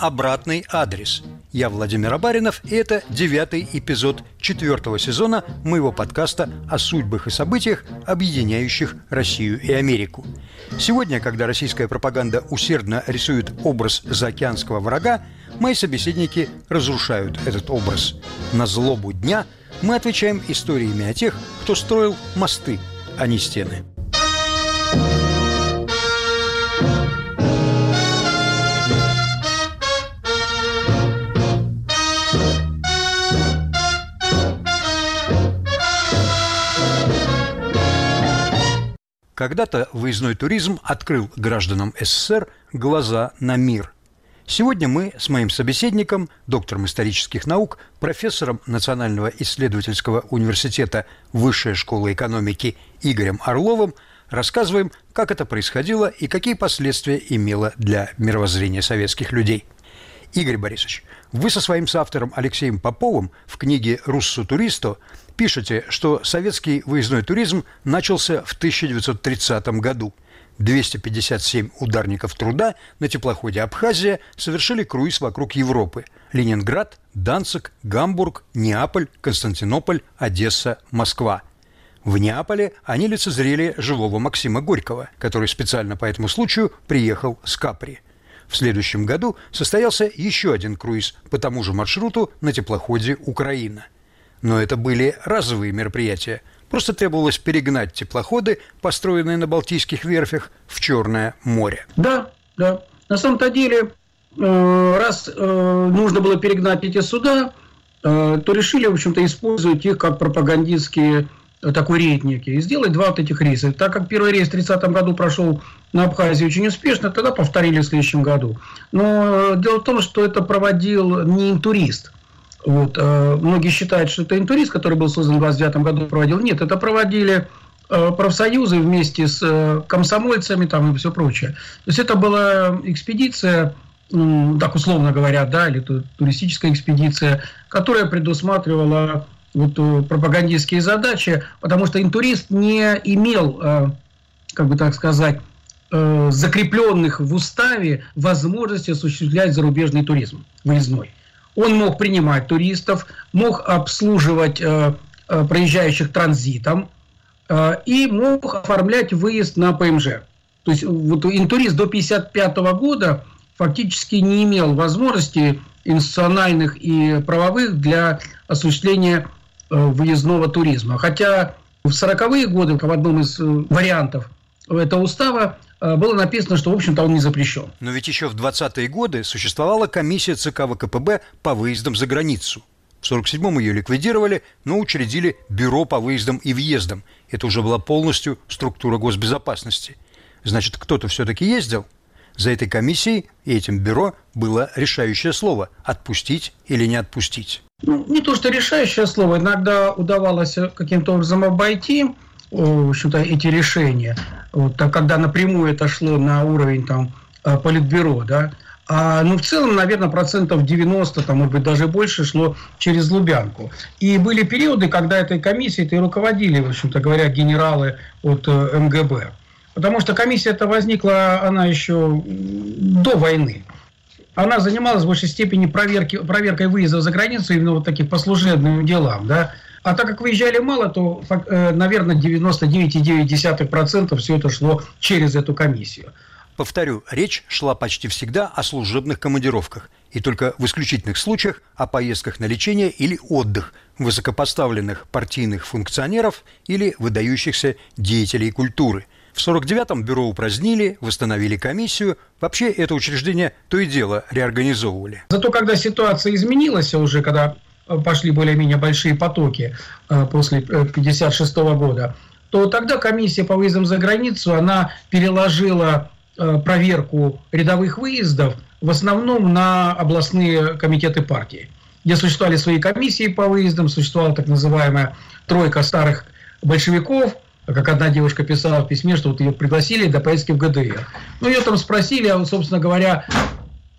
«Обратный адрес». Я Владимир Абаринов, и это девятый эпизод четвертого сезона моего подкаста о судьбах и событиях, объединяющих Россию и Америку. Сегодня, когда российская пропаганда усердно рисует образ заокеанского врага, мои собеседники разрушают этот образ. На злобу дня мы отвечаем историями о тех, кто строил мосты, а не стены. Когда-то выездной туризм открыл гражданам СССР глаза на мир. Сегодня мы с моим собеседником, доктором исторических наук, профессором Национального исследовательского университета Высшей школы экономики Игорем Орловым рассказываем, как это происходило и какие последствия имело для мировоззрения советских людей. Игорь Борисович, вы со своим соавтором Алексеем Поповым в книге «Руссу туристо» Пишете, что советский выездной туризм начался в 1930 году. 257 ударников труда на теплоходе «Абхазия» совершили круиз вокруг Европы. Ленинград, Данцик, Гамбург, Неаполь, Константинополь, Одесса, Москва. В Неаполе они лицезрели живого Максима Горького, который специально по этому случаю приехал с Капри. В следующем году состоялся еще один круиз по тому же маршруту на теплоходе «Украина». Но это были разовые мероприятия. Просто требовалось перегнать теплоходы, построенные на Балтийских верфях, в Черное море. Да, да. На самом-то деле, э, раз э, нужно было перегнать эти суда, э, то решили, в общем-то, использовать их как пропагандистские такой рейд некий, и сделать два вот этих рейса. Так как первый рейс в 30 году прошел на Абхазии очень успешно, тогда повторили в следующем году. Но дело в том, что это проводил не турист – вот. Э, многие считают, что это интурист, который был создан в 29 году, проводил. Нет, это проводили э, профсоюзы вместе с э, комсомольцами там и все прочее. То есть это была экспедиция, так условно говоря, да, или туристическая экспедиция, которая предусматривала вот пропагандистские задачи, потому что интурист не имел, как бы так сказать, закрепленных в уставе возможности осуществлять зарубежный туризм выездной. Он мог принимать туристов, мог обслуживать э, э, проезжающих транзитом э, и мог оформлять выезд на ПМЖ. То есть вот интурист до 1955 года фактически не имел возможности институциональных и правовых для осуществления э, выездного туризма. Хотя в 40-е годы в одном из э, вариантов этого устава Э, было написано, что, в общем-то, он не запрещен. Но ведь еще в 20-е годы существовала комиссия ЦК ВКПБ по выездам за границу. В 47-м ее ликвидировали, но учредили бюро по выездам и въездам. Это уже была полностью структура госбезопасности. Значит, кто-то все-таки ездил? За этой комиссией и этим бюро было решающее слово – отпустить или не отпустить. Ну, не то, что решающее слово. Иногда удавалось каким-то образом обойти в общем-то, эти решения, вот, так, когда напрямую это шло на уровень там, э, политбюро, да, а, ну, в целом, наверное, процентов 90, там, может быть, даже больше шло через Лубянку. И были периоды, когда этой комиссией и руководили, в общем-то говоря, генералы от э, МГБ. Потому что комиссия эта возникла, она еще до войны. Она занималась в большей степени проверки, проверкой выезда за границу именно вот таких по служебным делам, да, а так как выезжали мало, то, наверное, 99,9% все это шло через эту комиссию. Повторю, речь шла почти всегда о служебных командировках и только в исключительных случаях о поездках на лечение или отдых высокопоставленных партийных функционеров или выдающихся деятелей культуры. В 49-м бюро упразднили, восстановили комиссию. Вообще это учреждение то и дело реорганизовывали. Зато когда ситуация изменилась уже, когда пошли более-менее большие потоки э, после 1956 э, года, то тогда комиссия по выездам за границу, она переложила э, проверку рядовых выездов в основном на областные комитеты партии, где существовали свои комиссии по выездам, существовала так называемая тройка старых большевиков, как одна девушка писала в письме, что вот ее пригласили до поездки в ГДР. Ну, ее там спросили, а, собственно говоря,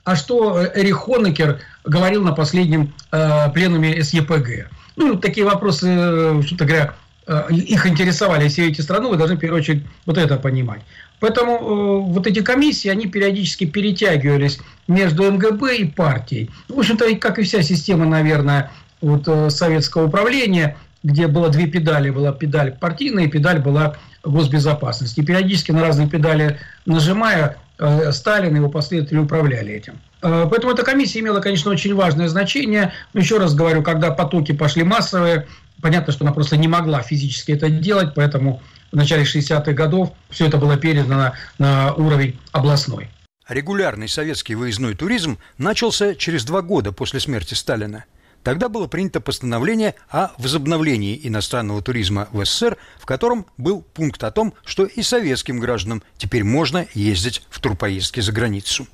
а что Эрих Хонекер говорил на последнем э, пленуме СЕПГ. Ну, такие вопросы, э, что-то говоря, э, их интересовали все эти страны, вы должны в первую очередь вот это понимать. Поэтому э, вот эти комиссии, они периодически перетягивались между МГБ и партией. В общем-то, как и вся система, наверное, вот, э, советского управления, где было две педали. Была педаль партийная и педаль была госбезопасности. И периодически на разные педали нажимая, э, Сталин и его последователи управляли этим. Э, поэтому эта комиссия имела, конечно, очень важное значение. Но еще раз говорю, когда потоки пошли массовые, понятно, что она просто не могла физически это делать, поэтому в начале 60-х годов все это было передано на уровень областной. Регулярный советский выездной туризм начался через два года после смерти Сталина – Тогда было принято постановление о возобновлении иностранного туризма в СССР, в котором был пункт о том, что и советским гражданам теперь можно ездить в турпоездки за границу.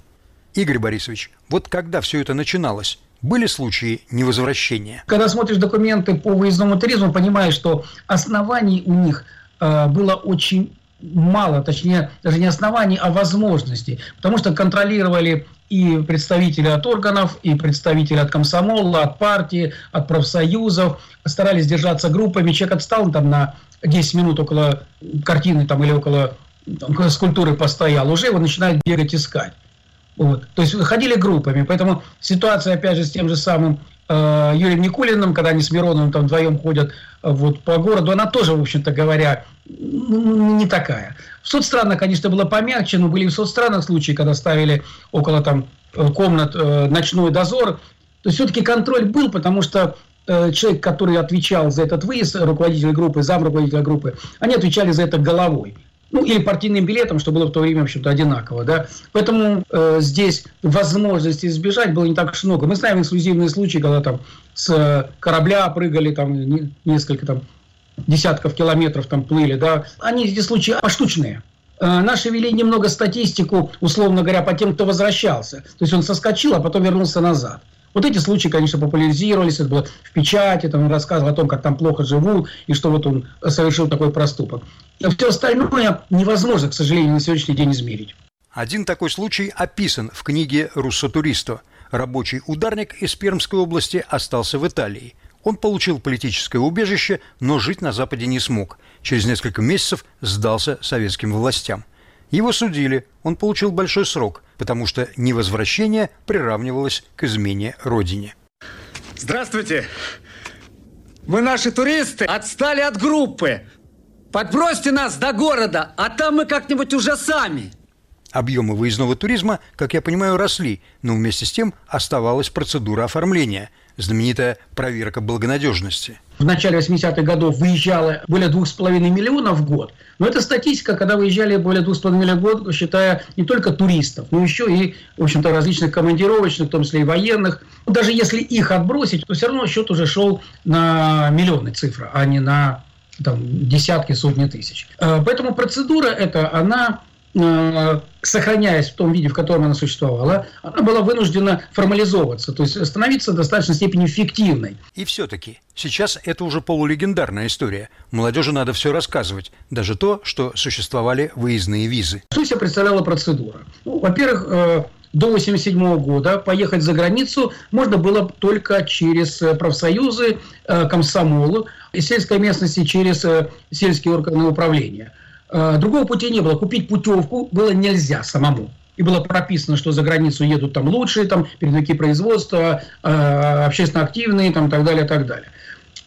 Игорь Борисович, вот когда все это начиналось, были случаи невозвращения? Когда смотришь документы по выездному туризму, понимаешь, что оснований у них э, было очень мало, точнее, даже не оснований, а возможностей. Потому что контролировали и представители от органов, и представители от комсомола, от партии, от профсоюзов. Старались держаться группами. Человек отстал там на 10 минут около картины там, или около там, скульптуры постоял, уже его начинают бегать искать. Вот. То есть ходили группами. Поэтому ситуация, опять же, с тем же самым э, Юрием Никулиным, когда они с Мироновым там вдвоем ходят э, вот, по городу, она тоже, в общем-то говоря, не такая. В соцстранах, конечно, было помягче, но были и в соцстранах случаи, когда ставили около там э, комнат э, ночной дозор. То есть все-таки контроль был, потому что человек, который отвечал за этот выезд, руководитель группы, зам руководителя группы, они отвечали за это головой. Ну, или партийным билетом, что было в то время, в общем-то, одинаково. Да? Поэтому э, здесь возможности избежать было не так уж много. Мы знаем эксклюзивные случаи, когда там с корабля прыгали там несколько там десятков километров там плыли, да, они эти случаи поштучные. Э, наши вели немного статистику, условно говоря, по тем, кто возвращался. То есть он соскочил, а потом вернулся назад. Вот эти случаи, конечно, популяризировались, это было в печати, там он рассказывал о том, как там плохо живут, и что вот он совершил такой проступок. Все остальное невозможно, к сожалению, на сегодняшний день измерить. Один такой случай описан в книге «Руссо-туристо». Рабочий ударник из Пермской области остался в Италии – он получил политическое убежище, но жить на Западе не смог. Через несколько месяцев сдался советским властям. Его судили, он получил большой срок, потому что невозвращение приравнивалось к измене родине. Здравствуйте! Вы наши туристы отстали от группы. Подбросьте нас до города, а там мы как-нибудь уже сами. Объемы выездного туризма, как я понимаю, росли, но вместе с тем оставалась процедура оформления – знаменитая проверка благонадежности. В начале 80-х годов выезжало более 2,5 миллионов в год. Но это статистика, когда выезжали более 2,5 миллионов в год, считая не только туристов, но еще и, в общем-то, различных командировочных, в том числе и военных. Даже если их отбросить, то все равно счет уже шел на миллионы цифры, а не на там, десятки, сотни тысяч. Э, поэтому процедура эта, она Э, сохраняясь в том виде, в котором она существовала, она была вынуждена формализовываться, то есть становиться в достаточной степени фиктивной. И все-таки сейчас это уже полулегендарная история. Молодежи надо все рассказывать, даже то, что существовали выездные визы. Что себя представляла процедура? Ну, во-первых, э, до 1987 года поехать за границу можно было только через э, профсоюзы, комсомолы, и сельской местности через сельские органы управления – Э, другого пути не было. Купить путевку было нельзя самому. И было прописано, что за границу едут там лучшие, там, передовики производства, э, общественно активные, там, так далее, так далее.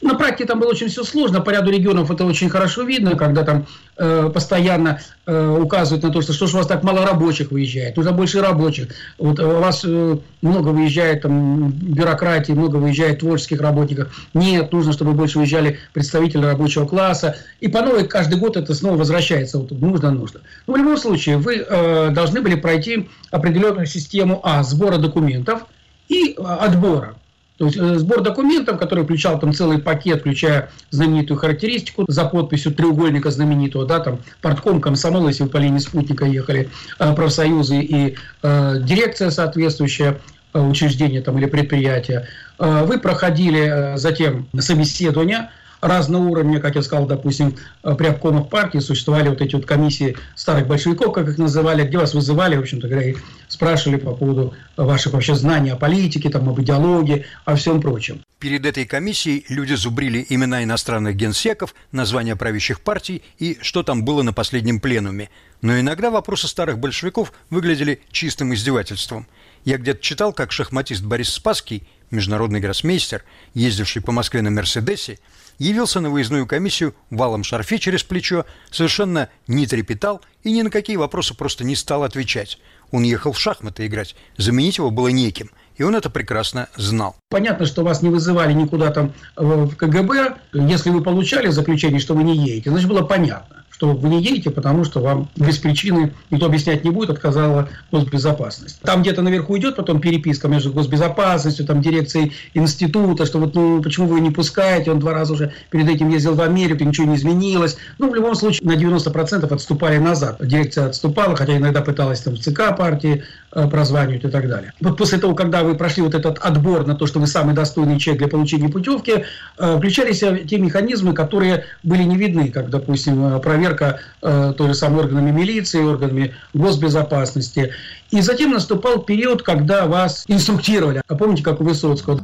На практике там было очень все сложно, по ряду регионов это очень хорошо видно, когда там э, постоянно э, указывают на то, что что ж у вас так мало рабочих выезжает, нужно больше рабочих. Вот у вас э, много выезжает там бюрократии, много выезжает творческих работников. Нет, нужно, чтобы больше выезжали представители рабочего класса. И по новой каждый год это снова возвращается. Вот, нужно, нужно. Но в любом случае вы э, должны были пройти определенную систему а, сбора документов и э, отбора. То есть э, сбор документов, который включал там целый пакет, включая знаменитую характеристику за подписью треугольника знаменитого, да, там портком, комсомол, если вы по линии спутника ехали, э, профсоюзы и э, дирекция соответствующая э, учреждения там, или предприятия. Вы проходили затем собеседование, разного уровня, как я сказал, допустим, при обкомах партии существовали вот эти вот комиссии старых большевиков, как их называли, где вас вызывали, в общем-то говоря, и спрашивали по поводу ваших вообще знаний о политике, там, об идеологии, о всем прочем. Перед этой комиссией люди зубрили имена иностранных генсеков, названия правящих партий и что там было на последнем пленуме. Но иногда вопросы старых большевиков выглядели чистым издевательством. Я где-то читал, как шахматист Борис Спасский, международный гроссмейстер, ездивший по Москве на «Мерседесе», явился на выездную комиссию валом шарфе через плечо, совершенно не трепетал и ни на какие вопросы просто не стал отвечать. Он ехал в шахматы играть, заменить его было неким, и он это прекрасно знал. Понятно, что вас не вызывали никуда там в КГБ. Если вы получали заключение, что вы не едете, значит, было понятно что вы не едете, потому что вам без причины никто объяснять не будет, отказала госбезопасность. Там где-то наверху идет потом переписка между госбезопасностью, там дирекцией института, что вот ну почему вы не пускаете, он два раза уже перед этим ездил в Америку, ничего не изменилось. Ну, в любом случае, на 90% отступали назад. Дирекция отступала, хотя иногда пыталась там ЦК партии э, прозванивать и так далее. Вот после того, когда вы прошли вот этот отбор на то, что вы самый достойный человек для получения путевки, э, включались те механизмы, которые были не видны, как, допустим, э, проверка проверка э, той же самой органами милиции, органами госбезопасности. И затем наступал период, когда вас инструктировали. А помните, как у Высоцкого?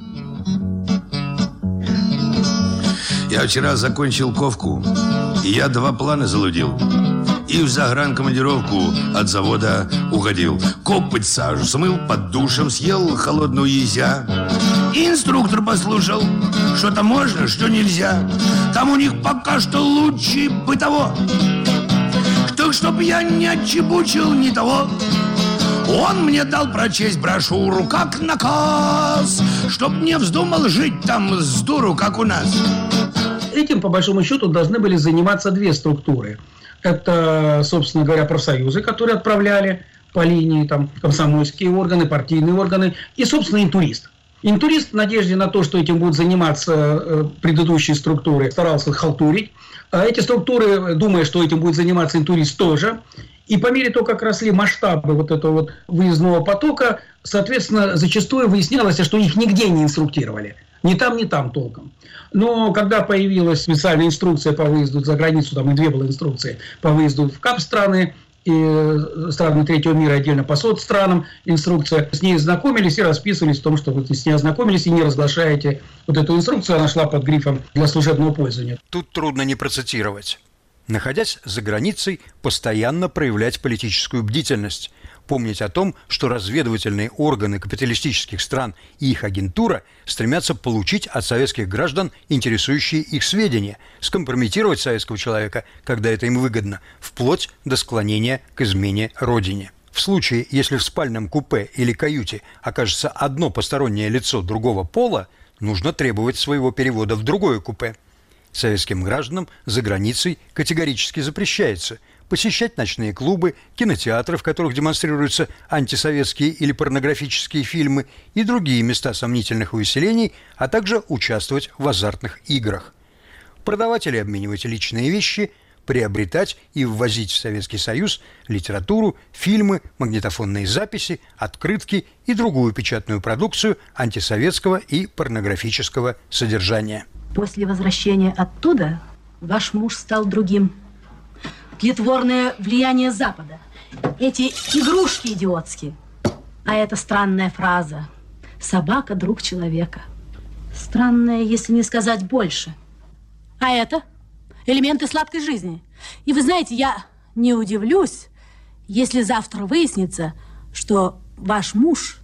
Я вчера закончил ковку, и я два плана залудил. И в загранкомандировку от завода уходил. Копоть сажу смыл, под душем съел холодную езя. Инструктор послушал, что-то можно, что нельзя. Там у них пока что лучше бытово. Так, чтоб я не отчебучил ни того, он мне дал прочесть брошюру как наказ, Чтоб не вздумал жить там с дуру, как у нас. Этим, по большому счету, должны были заниматься две структуры. Это, собственно говоря, профсоюзы, которые отправляли по линии там, комсомольские органы, партийные органы и, собственно, интурист. Интурист в надежде на то, что этим будут заниматься э, предыдущие структуры, старался халтурить. А эти структуры, думая, что этим будет заниматься интурист тоже, и по мере того, как росли масштабы вот этого вот выездного потока, соответственно, зачастую выяснялось, что их нигде не инструктировали. Ни там, ни там толком. Но когда появилась специальная инструкция по выезду за границу, там и две было инструкции по выезду в КАП страны, и э, страны третьего мира отдельно по соцстранам инструкция. С ней знакомились и расписывались в том, что вы с ней ознакомились и не разглашаете вот эту инструкцию. Она шла под грифом для служебного пользования. Тут трудно не процитировать. Находясь за границей, постоянно проявлять политическую бдительность – помнить о том, что разведывательные органы капиталистических стран и их агентура стремятся получить от советских граждан интересующие их сведения, скомпрометировать советского человека, когда это им выгодно, вплоть до склонения к измене Родине. В случае, если в спальном купе или каюте окажется одно постороннее лицо другого пола, нужно требовать своего перевода в другое купе. Советским гражданам за границей категорически запрещается – посещать ночные клубы, кинотеатры, в которых демонстрируются антисоветские или порнографические фильмы и другие места сомнительных увеселений, а также участвовать в азартных играх. Продавать или обменивать личные вещи, приобретать и ввозить в Советский Союз литературу, фильмы, магнитофонные записи, открытки и другую печатную продукцию антисоветского и порнографического содержания. После возвращения оттуда ваш муж стал другим – тлетворное влияние Запада. Эти игрушки идиотские. А это странная фраза. Собака – друг человека. Странная, если не сказать больше. А это элементы сладкой жизни. И вы знаете, я не удивлюсь, если завтра выяснится, что ваш муж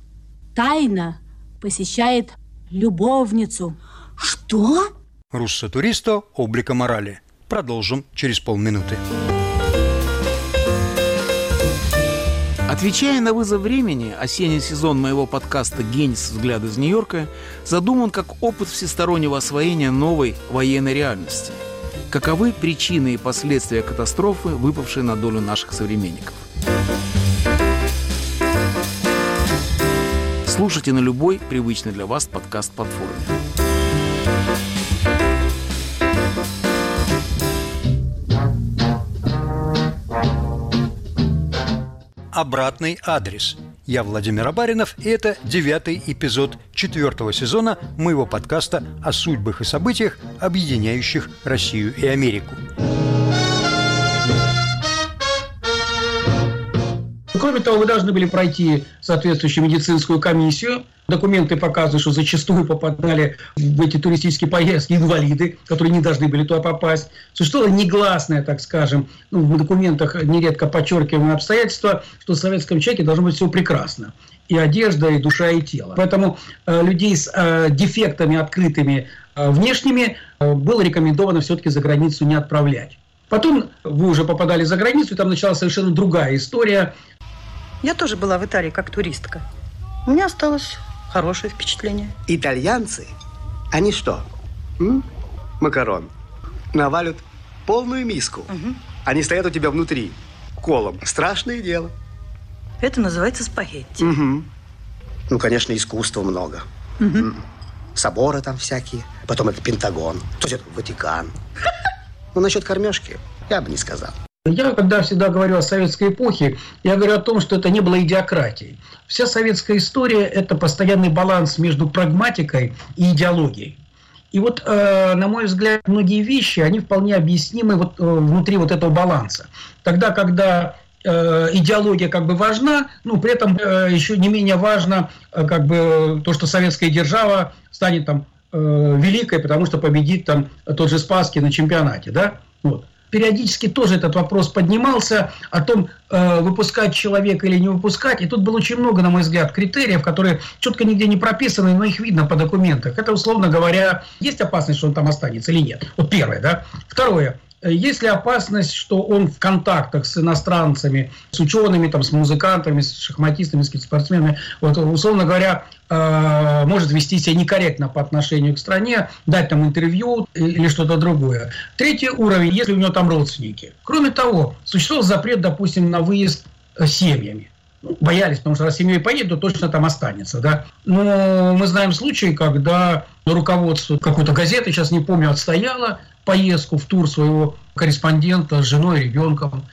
тайно посещает любовницу. Что? Руссо-туристо облика морали. Продолжим через полминуты. Отвечая на вызов времени, осенний сезон моего подкаста «Генис. Взгляд из Нью-Йорка» задуман как опыт всестороннего освоения новой военной реальности. Каковы причины и последствия катастрофы, выпавшей на долю наших современников? Слушайте на любой привычный для вас подкаст-платформе. Обратный адрес Я Владимир Абаринов, и это девятый эпизод четвертого сезона моего подкаста о судьбах и событиях, объединяющих Россию и Америку. Кроме того, вы должны были пройти соответствующую медицинскую комиссию. Документы показывают, что зачастую попадали в эти туристические поездки инвалиды, которые не должны были туда попасть. Существовало негласное, так скажем, ну, в документах нередко подчеркиваемое обстоятельство, что в советском человеке должно быть все прекрасно. И одежда, и душа, и тело. Поэтому э, людей с э, дефектами открытыми э, внешними э, было рекомендовано все-таки за границу не отправлять. Потом вы уже попадали за границу, и там началась совершенно другая история. Я тоже была в Италии как туристка. У меня осталось хорошее впечатление. Итальянцы, они что? М? Макарон. Навалят полную миску. Мгм. Они стоят у тебя внутри, колом. Страшное дело. Это называется спагетти. Мгм. Ну, конечно, искусства много. М. Соборы там всякие. Потом это Пентагон. То есть это Ватикан. Ну, насчет кормежки я бы не сказал. Я, когда всегда говорю о советской эпохе, я говорю о том, что это не было идиократией. Вся советская история – это постоянный баланс между прагматикой и идеологией. И вот, э, на мой взгляд, многие вещи, они вполне объяснимы вот, э, внутри вот этого баланса. Тогда, когда э, идеология как бы важна, ну, при этом э, еще не менее важно э, как бы то, что советская держава станет там э, великой, потому что победит там тот же Спасский на чемпионате, да, вот. Периодически тоже этот вопрос поднимался о том, э, выпускать человека или не выпускать. И тут было очень много, на мой взгляд, критериев, которые четко нигде не прописаны, но их видно по документах. Это, условно говоря, есть опасность, что он там останется или нет. Вот первое, да. Второе. Есть ли опасность, что он в контактах с иностранцами, с учеными, там, с музыкантами, с шахматистами, с спортсменами, вот, условно говоря, э, может вести себя некорректно по отношению к стране, дать там интервью или что-то другое. Третий уровень, если у него там родственники. Кроме того, существовал запрет, допустим, на выезд э, семьями. Ну, Боялись, потому что раз семьей поедет, то точно там останется. Да? Но мы знаем случаи, когда руководство какой-то газеты, сейчас не помню, отстояло поездку в тур своего корреспондента с женой и ребенком.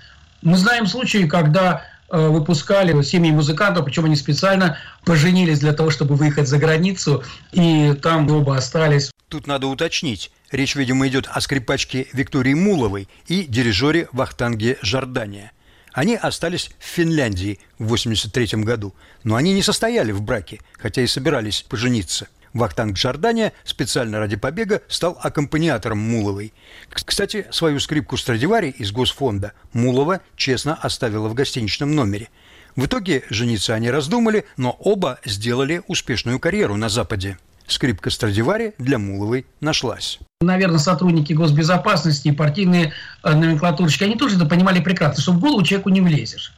Мы знаем случаи, когда э, выпускали семьи музыкантов, причем они специально поженились для того, чтобы выехать за границу, и там оба остались. Тут надо уточнить. Речь, видимо, идет о скрипачке Виктории Муловой и дирижере Вахтанге Жордания. Они остались в Финляндии в 1983 году, но они не состояли в браке, хотя и собирались пожениться. Вахтанг Жордания специально ради побега стал аккомпаниатором Муловой. Кстати, свою скрипку Страдивари из Госфонда Мулова честно оставила в гостиничном номере. В итоге жениться они раздумали, но оба сделали успешную карьеру на Западе. Скрипка Страдивари для Муловой нашлась. Наверное, сотрудники госбезопасности и партийные э, номенклатурщики, они тоже это понимали прекрасно, что в голову человеку не влезешь.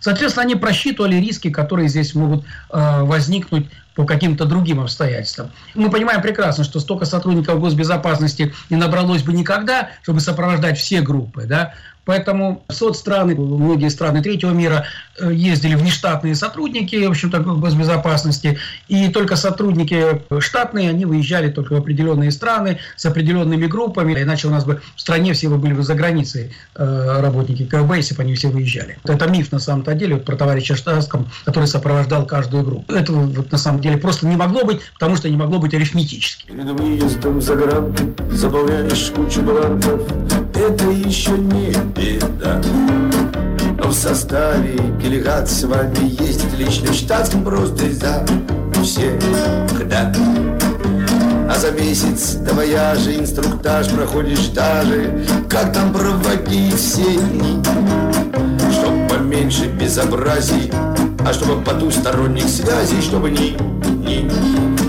Соответственно, они просчитывали риски, которые здесь могут э, возникнуть по каким-то другим обстоятельствам. Мы понимаем прекрасно, что столько сотрудников госбезопасности не набралось бы никогда, чтобы сопровождать все группы. Да? Поэтому соцстраны, многие страны третьего мира э, ездили внештатные сотрудники, в общем-то, госбезопасности, и только сотрудники штатные, они выезжали только в определенные страны с определенными группами, иначе у нас бы в стране все бы были бы за границей э, работники КГБ, если бы они все выезжали. Это миф на самом-то деле вот, про товарища Штатском, который сопровождал каждую группу. Этого вот, на самом деле просто не могло быть, потому что не могло быть арифметически. Перед выездом за гранты заполняешь кучу бланков Это еще не беда Но в составе делегации с вами ездит лично в штатском просто за всегда. А за месяц до вояжа инструктаж проходишь даже Как там проводить все дни. Чтоб поменьше безобразий А чтобы потусторонних связей Чтобы ни, ни,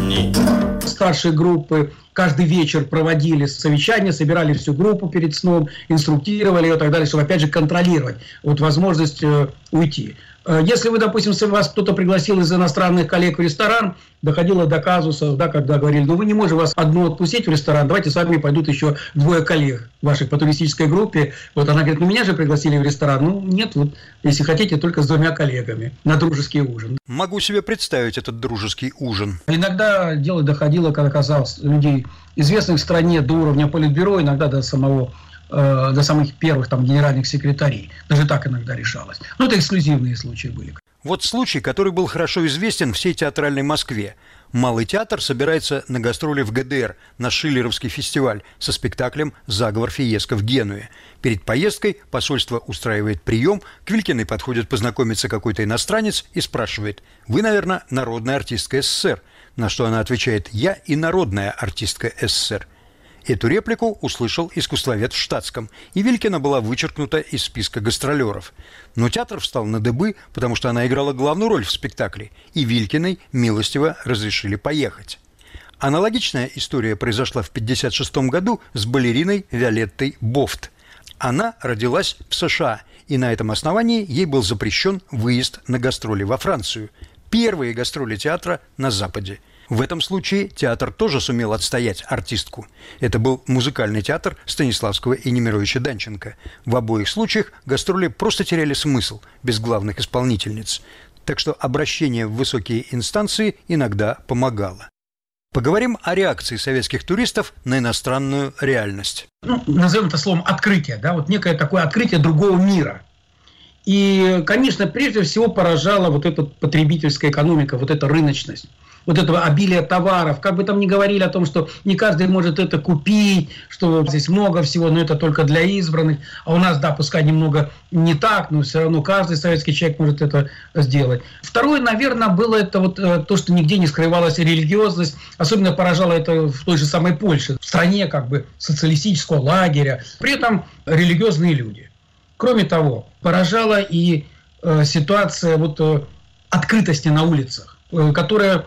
ни старшие группы каждый вечер проводили совещания, собирали всю группу перед сном, инструктировали ее и так далее, чтобы опять же контролировать вот возможность э, уйти. Э, Если вы, допустим, вас кто-то пригласил из иностранных коллег в ресторан, доходило до казусов, да, когда говорили, ну вы не можете вас одну отпустить в ресторан, давайте с вами пойдут еще двое коллег ваших по туристической группе. Вот она говорит, ну меня же пригласили в ресторан. Ну нет, вот если хотите, только с двумя коллегами на дружеский ужин. Могу себе представить этот дружеский ужин. Иногда дело доходило, когда казалось, людей известных в стране до уровня политбюро, иногда до самого э, до самых первых там генеральных секретарей. Даже так иногда решалось. Но это эксклюзивные случаи были. Вот случай, который был хорошо известен всей театральной Москве. Малый театр собирается на гастроли в ГДР на Шиллеровский фестиваль со спектаклем «Заговор Фиеско» в Генуе. Перед поездкой посольство устраивает прием, к Вилькиной подходит познакомиться какой-то иностранец и спрашивает «Вы, наверное, народная артистка СССР?» На что она отвечает «Я и народная артистка СССР». Эту реплику услышал искусствовед в штатском, и Вилькина была вычеркнута из списка гастролеров. Но театр встал на дыбы, потому что она играла главную роль в спектакле, и Вилькиной милостиво разрешили поехать. Аналогичная история произошла в 1956 году с балериной Виолеттой Бофт. Она родилась в США, и на этом основании ей был запрещен выезд на гастроли во Францию. Первые гастроли театра на Западе – в этом случае театр тоже сумел отстоять артистку. Это был музыкальный театр Станиславского и Немировича Данченко. В обоих случаях гастроли просто теряли смысл без главных исполнительниц. Так что обращение в высокие инстанции иногда помогало. Поговорим о реакции советских туристов на иностранную реальность. Ну, назовем это словом открытие, да, вот некое такое открытие другого мира. И, конечно, прежде всего поражала вот эта потребительская экономика, вот эта рыночность вот этого обилия товаров. Как бы там ни говорили о том, что не каждый может это купить, что здесь много всего, но это только для избранных. А у нас, да, пускай немного не так, но все равно каждый советский человек может это сделать. Второе, наверное, было это вот э, то, что нигде не скрывалась религиозность. Особенно поражало это в той же самой Польше, в стране как бы социалистического лагеря. При этом религиозные люди. Кроме того, поражала и э, ситуация вот э, открытости на улицах, э, которая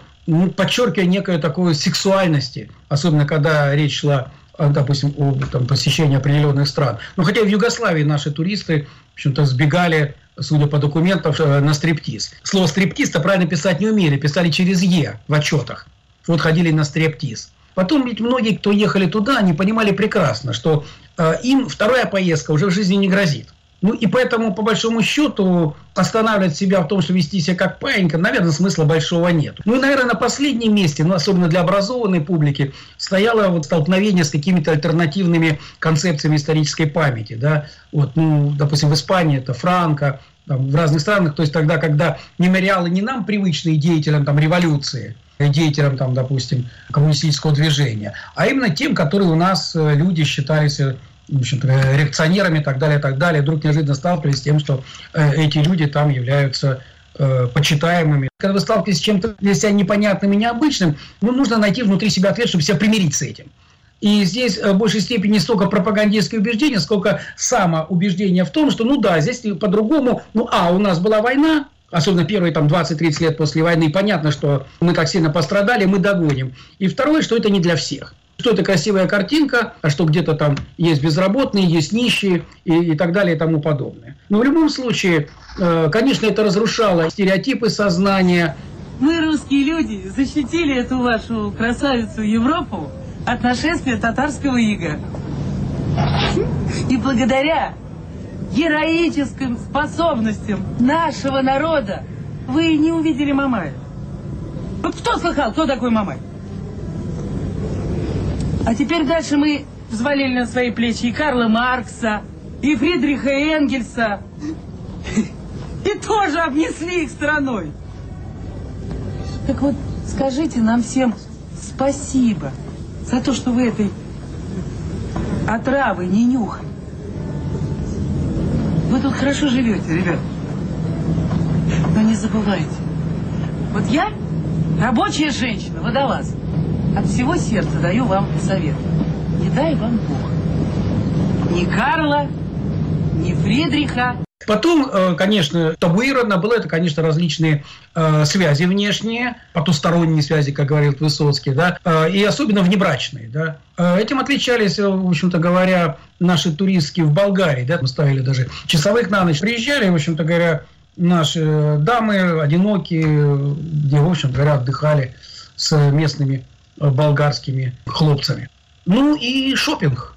подчеркивая некую такую сексуальности, особенно когда речь шла допустим, о там, посещении определенных стран. Но хотя в Югославии наши туристы, в общем-то, сбегали, судя по документам, э, на стриптиз. Слово стриптиз-то правильно писать не умели, писали через «е» в отчетах. Вот ходили на стриптиз. Потом ведь многие, кто ехали туда, они понимали прекрасно, что э, им вторая поездка уже в жизни не грозит. Ну и поэтому, по большому счету, останавливать себя в том, что вести себя как паинька, наверное, смысла большого нет. Ну и, наверное, на последнем месте, ну, особенно для образованной публики, стояло вот столкновение с какими-то альтернативными концепциями исторической памяти. Да? Вот, ну, допустим, в Испании это Франко, там, в разных странах, то есть тогда, когда мемориалы не нам привычные деятелям там, революции, деятелям, там, допустим, коммунистического движения, а именно тем, которые у нас э, люди считались э, в общем-то, реакционерами и так далее, и так далее, вдруг неожиданно сталкивались с тем, что э, эти люди там являются э, почитаемыми. Когда вы сталкиваетесь с чем-то для себя непонятным и необычным, ну, нужно найти внутри себя ответ, чтобы себя примирить с этим. И здесь э, в большей степени не столько пропагандистские убеждения, сколько самоубеждение в том, что, ну да, здесь по-другому, ну, а, у нас была война, особенно первые там 20-30 лет после войны, понятно, что мы так сильно пострадали, мы догоним. И второе, что это не для всех что это красивая картинка, а что где-то там есть безработные, есть нищие и, и так далее и тому подобное. Но в любом случае, э, конечно, это разрушало стереотипы сознания. Мы, русские люди, защитили эту вашу красавицу Европу от нашествия татарского ига. И благодаря героическим способностям нашего народа вы не увидели Мамая. Вот кто слыхал, кто такой Мамай? А теперь дальше мы взвалили на свои плечи и Карла Маркса, и Фридриха Энгельса. И тоже обнесли их страной. Так вот, скажите нам всем спасибо за то, что вы этой отравы не нюхали. Вы тут хорошо живете, ребят. Но не забывайте. Вот я рабочая женщина, водолаз. От всего сердца даю вам совет. Не дай вам Бог. Ни Карла, ни Фридриха. Потом, э, конечно, табуировано было это, конечно, различные э, связи внешние, потусторонние связи, как говорил Высоцкий, да, э, и особенно внебрачные, да. Этим отличались, в общем-то говоря, наши туристки в Болгарии, да, мы ставили даже часовых на ночь, приезжали, в общем-то говоря, наши дамы одинокие, где, в общем говоря, отдыхали с местными болгарскими хлопцами. Ну и шопинг.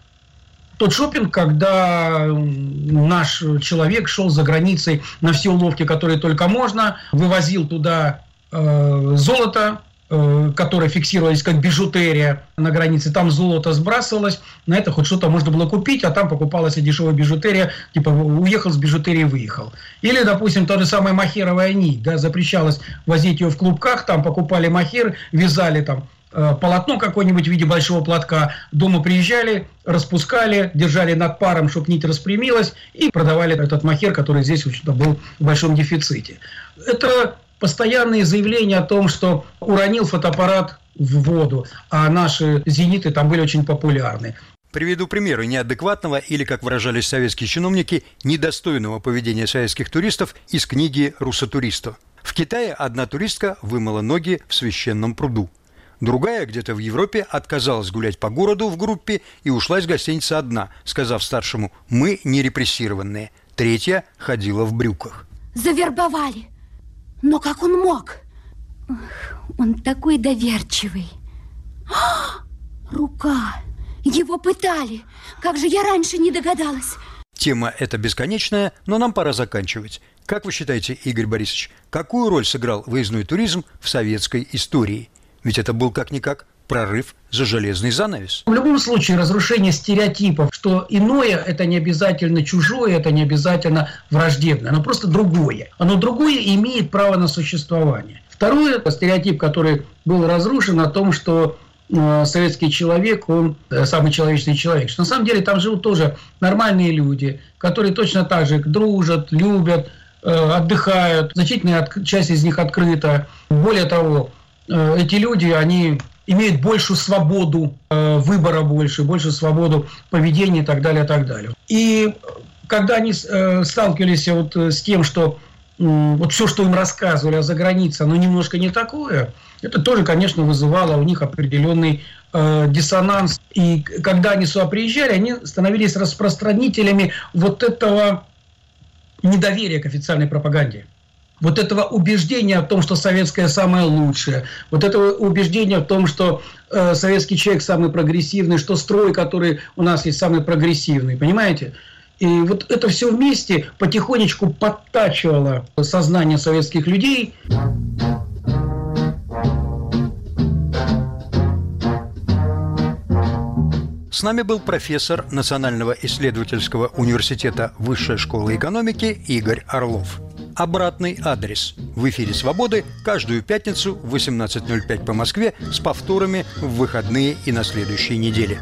Тот шопинг, когда наш человек шел за границей на все уловки, которые только можно, вывозил туда э, золото, э, которые фиксировались как бижутерия на границе, там золото сбрасывалось, на это хоть что-то можно было купить, а там покупалась дешевая бижутерия, типа уехал с бижутерии, выехал. Или, допустим, та же самая махеровая нить, да, запрещалось возить ее в клубках, там покупали махер, вязали там полотно какое-нибудь в виде большого платка, дома приезжали, распускали, держали над паром, чтобы нить распрямилась, и продавали этот махер, который здесь в был в большом дефиците. Это постоянные заявления о том, что уронил фотоаппарат в воду, а наши зениты там были очень популярны. Приведу примеры неадекватного или, как выражались советские чиновники, недостойного поведения советских туристов из книги «Руссотуристу». В Китае одна туристка вымыла ноги в священном пруду. Другая где-то в Европе отказалась гулять по городу в группе и ушла из гостиницы одна, сказав старшему «Мы не репрессированные». Третья ходила в брюках. Завербовали. Но как он мог? Он такой доверчивый. А, рука. Его пытали. Как же я раньше не догадалась. Тема эта бесконечная, но нам пора заканчивать. Как вы считаете, Игорь Борисович, какую роль сыграл выездной туризм в советской истории? Ведь это был как-никак прорыв за железный занавес. В любом случае, разрушение стереотипов, что иное – это не обязательно чужое, это не обязательно враждебное, оно просто другое. Оно другое имеет право на существование. Второе – стереотип, который был разрушен о том, что э, советский человек, он э, самый человечный человек. Что на самом деле там живут тоже нормальные люди, которые точно так же дружат, любят, э, отдыхают. Значительная часть из них открыта. Более того, эти люди, они имеют большую свободу э, выбора больше, большую свободу поведения и так далее, и так далее. И когда они э, сталкивались вот с тем, что вот все, что им рассказывали о загранице, оно немножко не такое, это тоже, конечно, вызывало у них определенный э, диссонанс. И когда они сюда приезжали, они становились распространителями вот этого недоверия к официальной пропаганде вот этого убеждения в том, что советское самое лучшее, вот этого убеждения в том, что э, советский человек самый прогрессивный, что строй, который у нас есть, самый прогрессивный, понимаете? И вот это все вместе потихонечку подтачивало сознание советских людей. С нами был профессор Национального исследовательского университета Высшей школы экономики Игорь Орлов обратный адрес. В эфире «Свободы» каждую пятницу в 18.05 по Москве с повторами в выходные и на следующей неделе.